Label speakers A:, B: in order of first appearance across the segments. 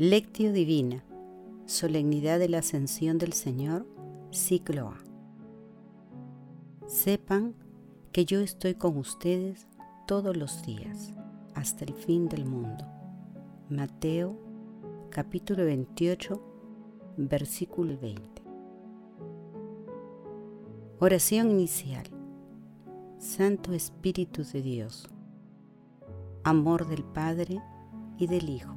A: Lectio Divina, Solemnidad de la Ascensión del Señor, ciclo A. Sepan que yo estoy con ustedes todos los días, hasta el fin del mundo. Mateo capítulo 28, versículo 20. Oración inicial. Santo Espíritu de Dios, amor del Padre y del Hijo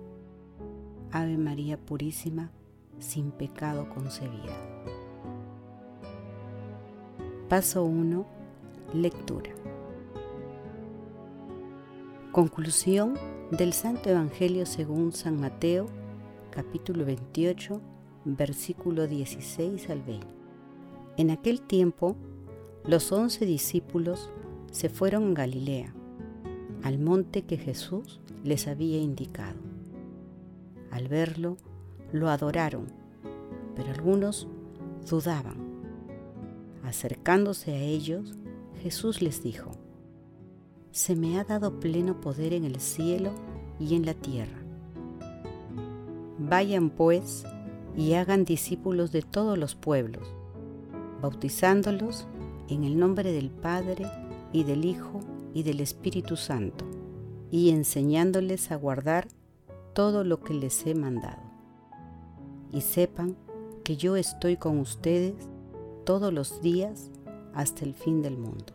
A: Ave María Purísima, sin pecado concebida. Paso 1. Lectura. Conclusión del Santo Evangelio según San Mateo, capítulo 28, versículo 16 al 20. En aquel tiempo, los once discípulos se fueron a Galilea, al monte que Jesús les había indicado. Al verlo, lo adoraron, pero algunos dudaban. Acercándose a ellos, Jesús les dijo, Se me ha dado pleno poder en el cielo y en la tierra. Vayan pues y hagan discípulos de todos los pueblos, bautizándolos en el nombre del Padre y del Hijo y del Espíritu Santo, y enseñándoles a guardar todo lo que les he mandado. Y sepan que yo estoy con ustedes todos los días hasta el fin del mundo.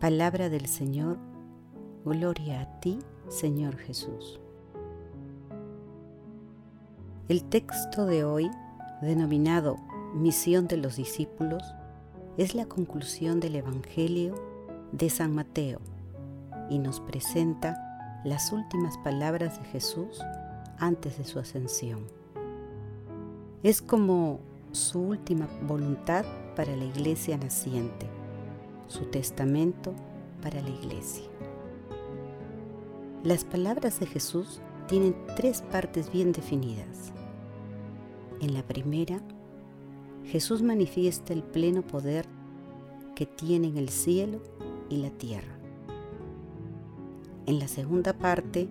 A: Palabra del Señor, gloria a ti, Señor Jesús. El texto de hoy, denominado Misión de los Discípulos, es la conclusión del Evangelio de San Mateo y nos presenta las últimas palabras de Jesús antes de su ascensión. Es como su última voluntad para la iglesia naciente, su testamento para la iglesia. Las palabras de Jesús tienen tres partes bien definidas. En la primera, Jesús manifiesta el pleno poder que tienen el cielo y la tierra. En la segunda parte,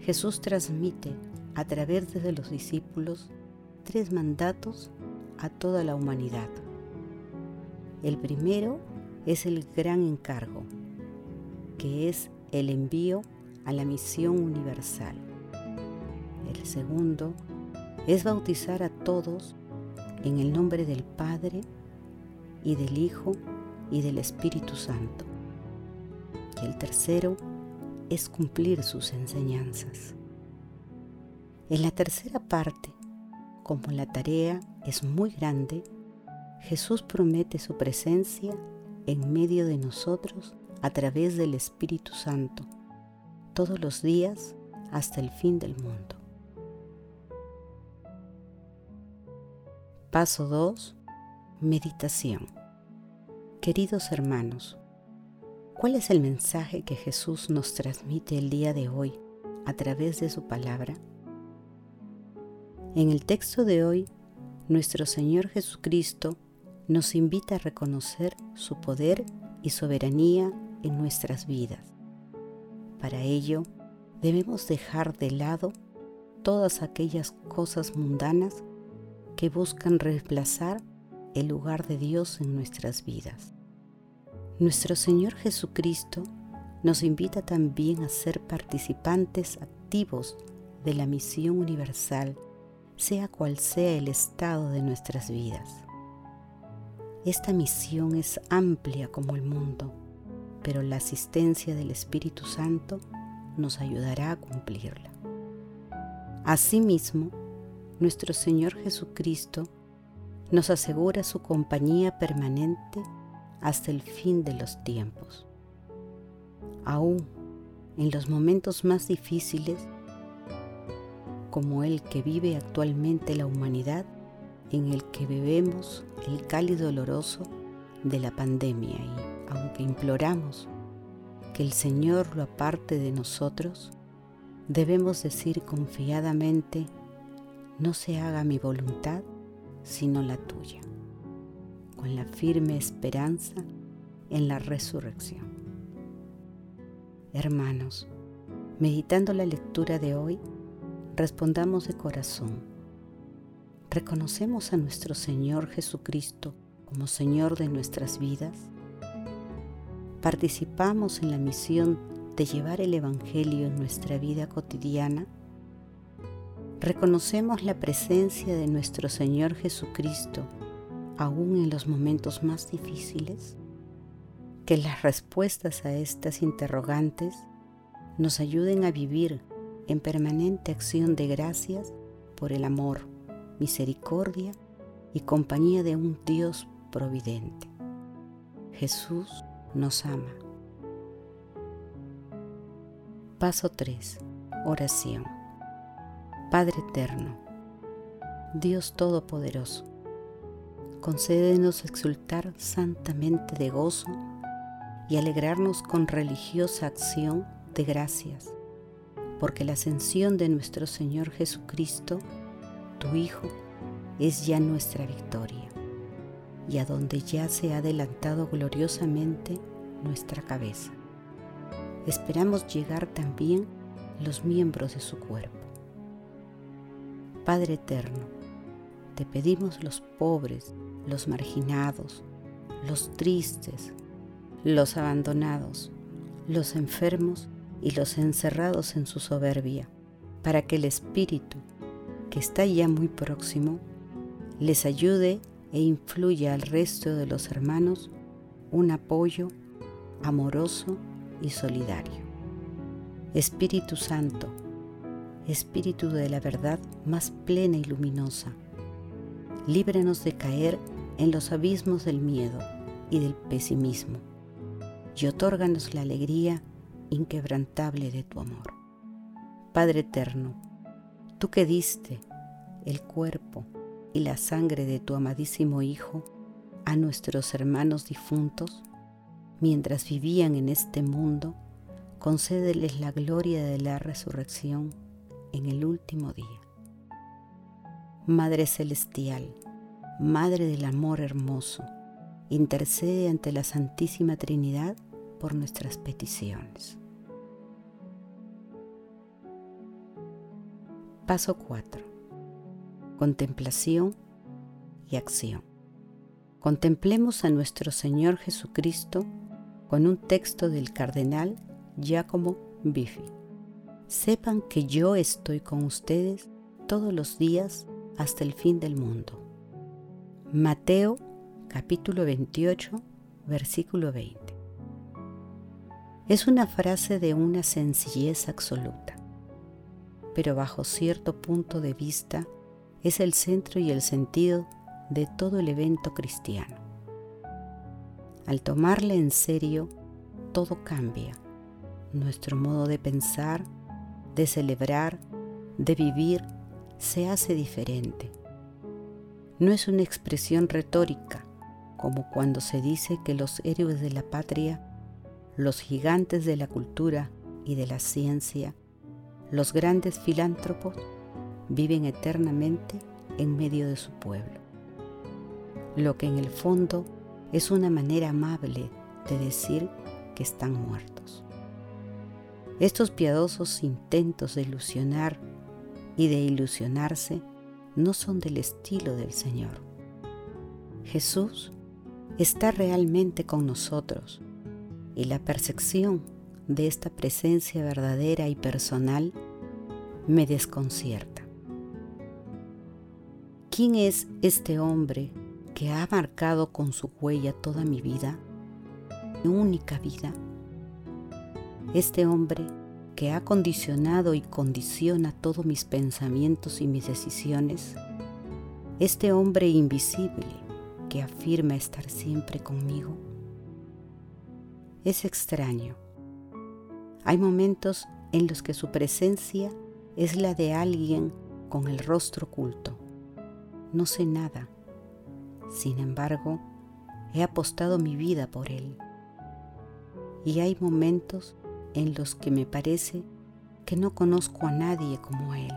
A: Jesús transmite a través de los discípulos tres mandatos a toda la humanidad. El primero es el gran encargo, que es el envío a la misión universal. El segundo es bautizar a todos en el nombre del Padre y del Hijo y del Espíritu Santo. Y el tercero es cumplir sus enseñanzas. En la tercera parte, como la tarea es muy grande, Jesús promete su presencia en medio de nosotros a través del Espíritu Santo, todos los días hasta el fin del mundo. Paso 2. Meditación. Queridos hermanos, ¿Cuál es el mensaje que Jesús nos transmite el día de hoy a través de su palabra? En el texto de hoy, nuestro Señor Jesucristo nos invita a reconocer su poder y soberanía en nuestras vidas. Para ello, debemos dejar de lado todas aquellas cosas mundanas que buscan reemplazar el lugar de Dios en nuestras vidas. Nuestro Señor Jesucristo nos invita también a ser participantes activos de la misión universal, sea cual sea el estado de nuestras vidas. Esta misión es amplia como el mundo, pero la asistencia del Espíritu Santo nos ayudará a cumplirla. Asimismo, nuestro Señor Jesucristo nos asegura su compañía permanente hasta el fin de los tiempos. Aún en los momentos más difíciles, como el que vive actualmente la humanidad en el que bebemos el cálido oloroso de la pandemia y aunque imploramos que el Señor lo aparte de nosotros, debemos decir confiadamente, no se haga mi voluntad, sino la tuya, con la firme esperanza en la resurrección. Hermanos, meditando la lectura de hoy, respondamos de corazón. ¿Reconocemos a nuestro Señor Jesucristo como Señor de nuestras vidas? ¿Participamos en la misión de llevar el Evangelio en nuestra vida cotidiana? ¿Reconocemos la presencia de nuestro Señor Jesucristo aún en los momentos más difíciles? Que las respuestas a estas interrogantes nos ayuden a vivir en permanente acción de gracias por el amor, misericordia y compañía de un Dios providente. Jesús nos ama. Paso 3. Oración. Padre eterno, Dios Todopoderoso, concédenos exultar santamente de gozo y alegrarnos con religiosa acción de gracias, porque la ascensión de nuestro Señor Jesucristo, tu Hijo, es ya nuestra victoria y a donde ya se ha adelantado gloriosamente nuestra cabeza. Esperamos llegar también los miembros de su cuerpo. Padre eterno, te pedimos los pobres, los marginados, los tristes, los abandonados, los enfermos y los encerrados en su soberbia, para que el Espíritu, que está ya muy próximo, les ayude e influya al resto de los hermanos un apoyo amoroso y solidario. Espíritu Santo, Espíritu de la verdad más plena y luminosa, líbranos de caer en los abismos del miedo y del pesimismo y otórganos la alegría inquebrantable de tu amor. Padre eterno, tú que diste el cuerpo, y la sangre de tu amadísimo Hijo a nuestros hermanos difuntos, mientras vivían en este mundo, concédeles la gloria de la resurrección en el último día. Madre Celestial, Madre del Amor Hermoso, intercede ante la Santísima Trinidad por nuestras peticiones. Paso 4 contemplación y acción. Contemplemos a nuestro Señor Jesucristo con un texto del cardenal Giacomo Biffi. Sepan que yo estoy con ustedes todos los días hasta el fin del mundo. Mateo capítulo 28 versículo 20. Es una frase de una sencillez absoluta, pero bajo cierto punto de vista es el centro y el sentido de todo el evento cristiano. Al tomarle en serio, todo cambia. Nuestro modo de pensar, de celebrar, de vivir, se hace diferente. No es una expresión retórica, como cuando se dice que los héroes de la patria, los gigantes de la cultura y de la ciencia, los grandes filántropos, viven eternamente en medio de su pueblo. Lo que en el fondo es una manera amable de decir que están muertos. Estos piadosos intentos de ilusionar y de ilusionarse no son del estilo del Señor. Jesús está realmente con nosotros y la percepción de esta presencia verdadera y personal me desconcierta. ¿Quién es este hombre que ha marcado con su huella toda mi vida, mi única vida? Este hombre que ha condicionado y condiciona todos mis pensamientos y mis decisiones, este hombre invisible que afirma estar siempre conmigo. Es extraño. Hay momentos en los que su presencia es la de alguien con el rostro oculto. No sé nada. Sin embargo, he apostado mi vida por Él. Y hay momentos en los que me parece que no conozco a nadie como Él.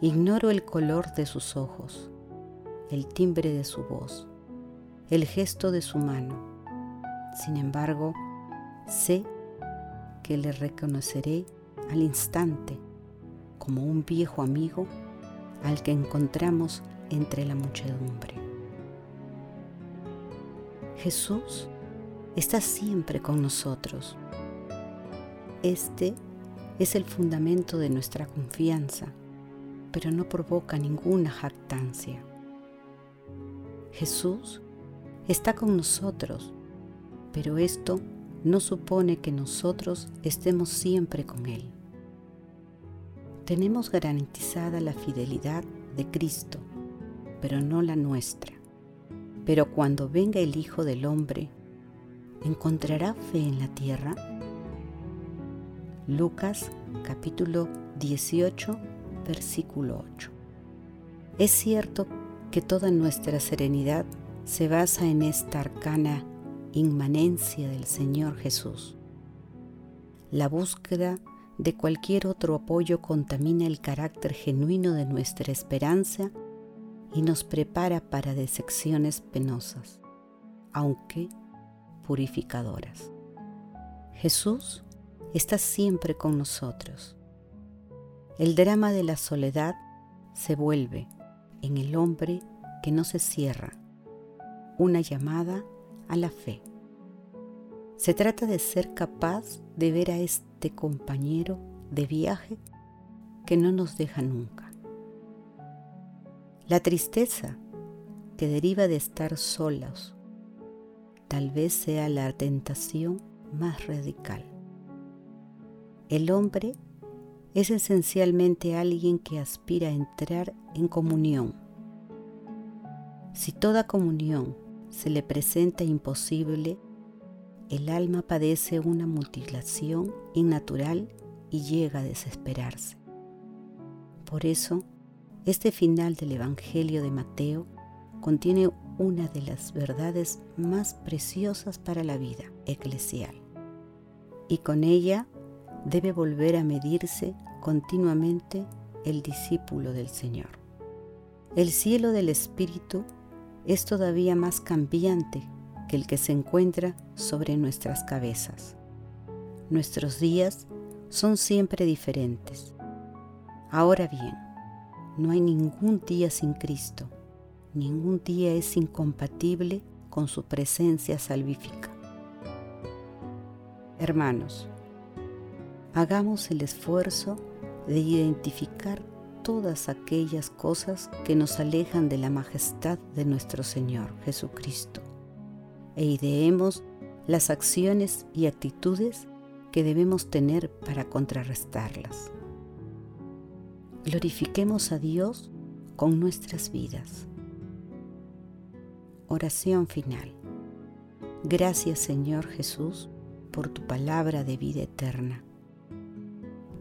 A: Ignoro el color de sus ojos, el timbre de su voz, el gesto de su mano. Sin embargo, sé que le reconoceré al instante como un viejo amigo al que encontramos entre la muchedumbre. Jesús está siempre con nosotros. Este es el fundamento de nuestra confianza, pero no provoca ninguna jactancia. Jesús está con nosotros, pero esto no supone que nosotros estemos siempre con Él. Tenemos garantizada la fidelidad de Cristo, pero no la nuestra. Pero cuando venga el Hijo del Hombre, ¿encontrará fe en la tierra? Lucas capítulo 18, versículo 8. Es cierto que toda nuestra serenidad se basa en esta arcana inmanencia del Señor Jesús. La búsqueda de cualquier otro apoyo contamina el carácter genuino de nuestra esperanza y nos prepara para decepciones penosas, aunque purificadoras. Jesús está siempre con nosotros. El drama de la soledad se vuelve en el hombre que no se cierra, una llamada a la fe. Se trata de ser capaz de ver a este compañero de viaje que no nos deja nunca. La tristeza que deriva de estar solos tal vez sea la tentación más radical. El hombre es esencialmente alguien que aspira a entrar en comunión. Si toda comunión se le presenta imposible, el alma padece una mutilación innatural y llega a desesperarse. Por eso, este final del Evangelio de Mateo contiene una de las verdades más preciosas para la vida eclesial y con ella debe volver a medirse continuamente el discípulo del Señor. El cielo del Espíritu es todavía más cambiante que el que se encuentra sobre nuestras cabezas. Nuestros días son siempre diferentes. Ahora bien, no hay ningún día sin Cristo, ningún día es incompatible con su presencia salvífica. Hermanos, hagamos el esfuerzo de identificar todas aquellas cosas que nos alejan de la majestad de nuestro Señor Jesucristo e ideemos las acciones y actitudes que debemos tener para contrarrestarlas. Glorifiquemos a Dios con nuestras vidas. Oración final. Gracias Señor Jesús por tu palabra de vida eterna.